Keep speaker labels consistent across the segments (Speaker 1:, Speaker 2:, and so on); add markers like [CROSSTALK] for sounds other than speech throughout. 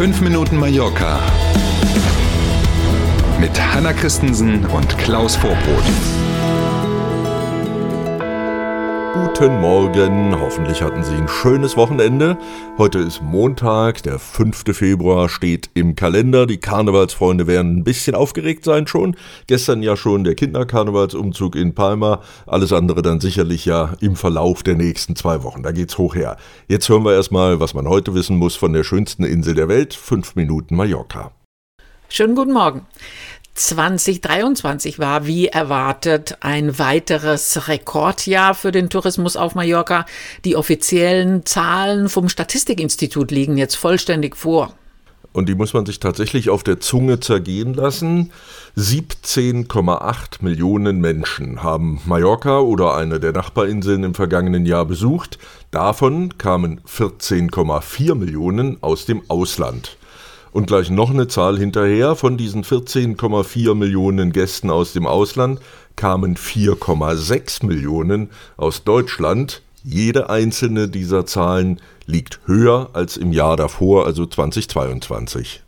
Speaker 1: 5 Minuten Mallorca mit Hanna Christensen und Klaus Vorbrot.
Speaker 2: Guten Morgen, hoffentlich hatten Sie ein schönes Wochenende. Heute ist Montag, der 5. Februar steht im Kalender. Die Karnevalsfreunde werden ein bisschen aufgeregt sein schon. Gestern ja schon der Kinderkarnevalsumzug in Palma. Alles andere dann sicherlich ja im Verlauf der nächsten zwei Wochen. Da geht's hoch her. Jetzt hören wir erstmal, was man heute wissen muss von der schönsten Insel der Welt. Fünf Minuten Mallorca.
Speaker 3: Schönen guten Morgen. 2023 war wie erwartet ein weiteres Rekordjahr für den Tourismus auf Mallorca. Die offiziellen Zahlen vom Statistikinstitut liegen jetzt vollständig vor.
Speaker 2: Und die muss man sich tatsächlich auf der Zunge zergehen lassen. 17,8 Millionen Menschen haben Mallorca oder eine der Nachbarinseln im vergangenen Jahr besucht. Davon kamen 14,4 Millionen aus dem Ausland. Und gleich noch eine Zahl hinterher. Von diesen 14,4 Millionen Gästen aus dem Ausland kamen 4,6 Millionen aus Deutschland. Jede einzelne dieser Zahlen liegt höher als im Jahr davor, also 2022.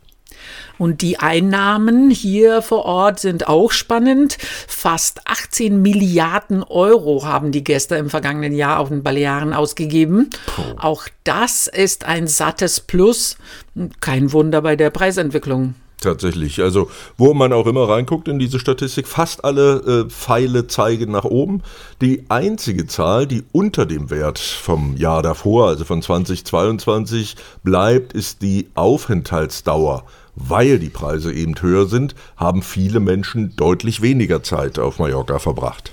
Speaker 3: Und die Einnahmen hier vor Ort sind auch spannend. Fast 18 Milliarden Euro haben die Gäste im vergangenen Jahr auf den Balearen ausgegeben. Puh. Auch das ist ein sattes Plus. Kein Wunder bei der Preisentwicklung.
Speaker 2: Tatsächlich. Also, wo man auch immer reinguckt in diese Statistik, fast alle äh, Pfeile zeigen nach oben. Die einzige Zahl, die unter dem Wert vom Jahr davor, also von 2022, bleibt, ist die Aufenthaltsdauer weil die Preise eben höher sind, haben viele Menschen deutlich weniger Zeit auf Mallorca verbracht.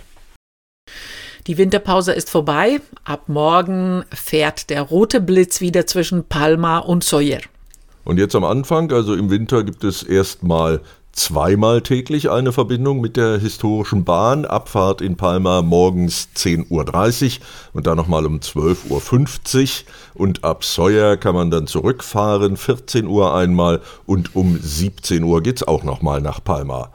Speaker 3: Die Winterpause ist vorbei. Ab morgen fährt der rote Blitz wieder zwischen Palma und Soyer.
Speaker 2: Und jetzt am Anfang, also im Winter, gibt es erstmal zweimal täglich eine Verbindung mit der historischen Bahn. Abfahrt in Palma morgens 10.30 Uhr und dann nochmal um 12.50 Uhr. Und ab Sawyer kann man dann zurückfahren, 14 Uhr einmal und um 17 Uhr geht's auch nochmal nach Palma.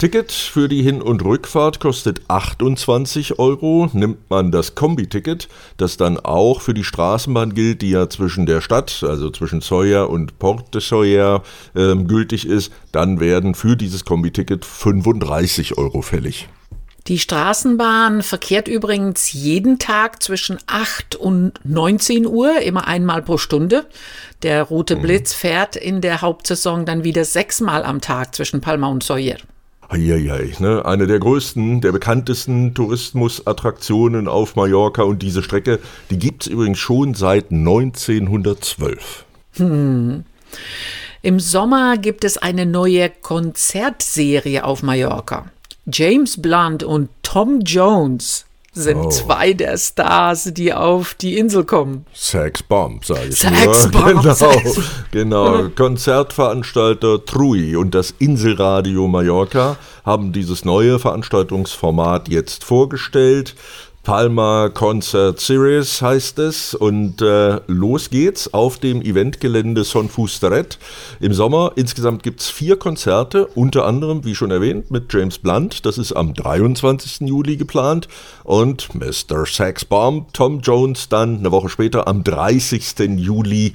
Speaker 2: Ticket für die Hin- und Rückfahrt kostet 28 Euro. Nimmt man das Kombi-Ticket, das dann auch für die Straßenbahn gilt, die ja zwischen der Stadt, also zwischen Sawyer und Port de Sawyer äh, gültig ist, dann werden für dieses Kombi-Ticket 35 Euro fällig.
Speaker 3: Die Straßenbahn verkehrt übrigens jeden Tag zwischen 8 und 19 Uhr, immer einmal pro Stunde. Der Rote mhm. Blitz fährt in der Hauptsaison dann wieder sechsmal am Tag zwischen Palma und Sawyer.
Speaker 2: Eieiei, ne? Eine der größten, der bekanntesten Tourismusattraktionen auf Mallorca und diese Strecke, die gibt es übrigens schon seit 1912.
Speaker 3: Hm. Im Sommer gibt es eine neue Konzertserie auf Mallorca. James Blunt und Tom Jones sind oh. zwei der Stars, die auf die Insel kommen.
Speaker 2: Sex Bomb, sage ich
Speaker 3: Sex
Speaker 2: nur.
Speaker 3: Bomb. [LAUGHS]
Speaker 2: Genau, Sex. genau. Konzertveranstalter Trui und das Inselradio Mallorca haben dieses neue Veranstaltungsformat jetzt vorgestellt. Palma Concert Series heißt es und äh, los geht's auf dem Eventgelände Son Fusteret im Sommer. Insgesamt gibt's vier Konzerte, unter anderem, wie schon erwähnt, mit James Blunt. Das ist am 23. Juli geplant und Mr. Sax Bomb, Tom Jones dann eine Woche später am 30. Juli.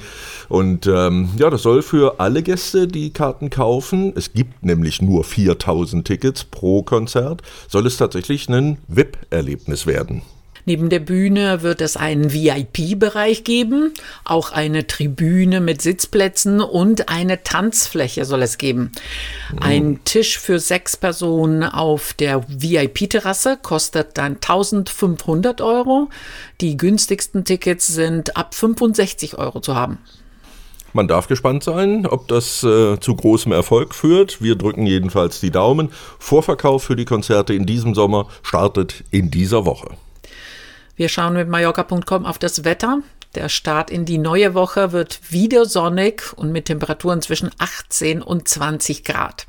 Speaker 2: Und ähm, ja, das soll für alle Gäste, die Karten kaufen, es gibt nämlich nur 4000 Tickets pro Konzert, soll es tatsächlich ein VIP-Erlebnis werden.
Speaker 3: Neben der Bühne wird es einen VIP-Bereich geben, auch eine Tribüne mit Sitzplätzen und eine Tanzfläche soll es geben. Oh. Ein Tisch für sechs Personen auf der VIP-Terrasse kostet dann 1500 Euro. Die günstigsten Tickets sind ab 65 Euro zu haben.
Speaker 2: Man darf gespannt sein, ob das äh, zu großem Erfolg führt. Wir drücken jedenfalls die Daumen. Vorverkauf für die Konzerte in diesem Sommer startet in dieser Woche.
Speaker 3: Wir schauen mit Mallorca.com auf das Wetter. Der Start in die neue Woche wird wieder sonnig und mit Temperaturen zwischen 18 und 20 Grad.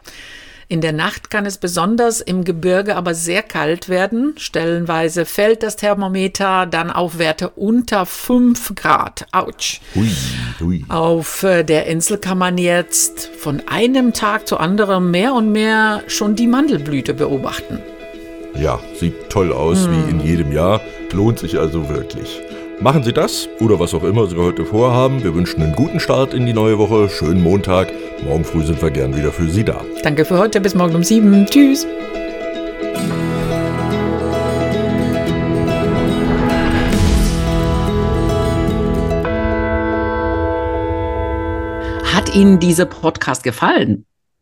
Speaker 3: In der Nacht kann es besonders im Gebirge aber sehr kalt werden. Stellenweise fällt das Thermometer dann auf Werte unter 5 Grad. Autsch. Hui, hui. Auf äh, der Insel kann man jetzt von einem Tag zu anderem mehr und mehr schon die Mandelblüte beobachten.
Speaker 2: Ja, sieht toll aus, hm. wie in jedem Jahr. Lohnt sich also wirklich. Machen Sie das oder was auch immer Sie heute vorhaben. Wir wünschen einen guten Start in die neue Woche, schönen Montag. Morgen früh sind wir gern wieder für Sie da.
Speaker 3: Danke für heute, bis morgen um sieben. Tschüss. Hat Ihnen dieser Podcast gefallen?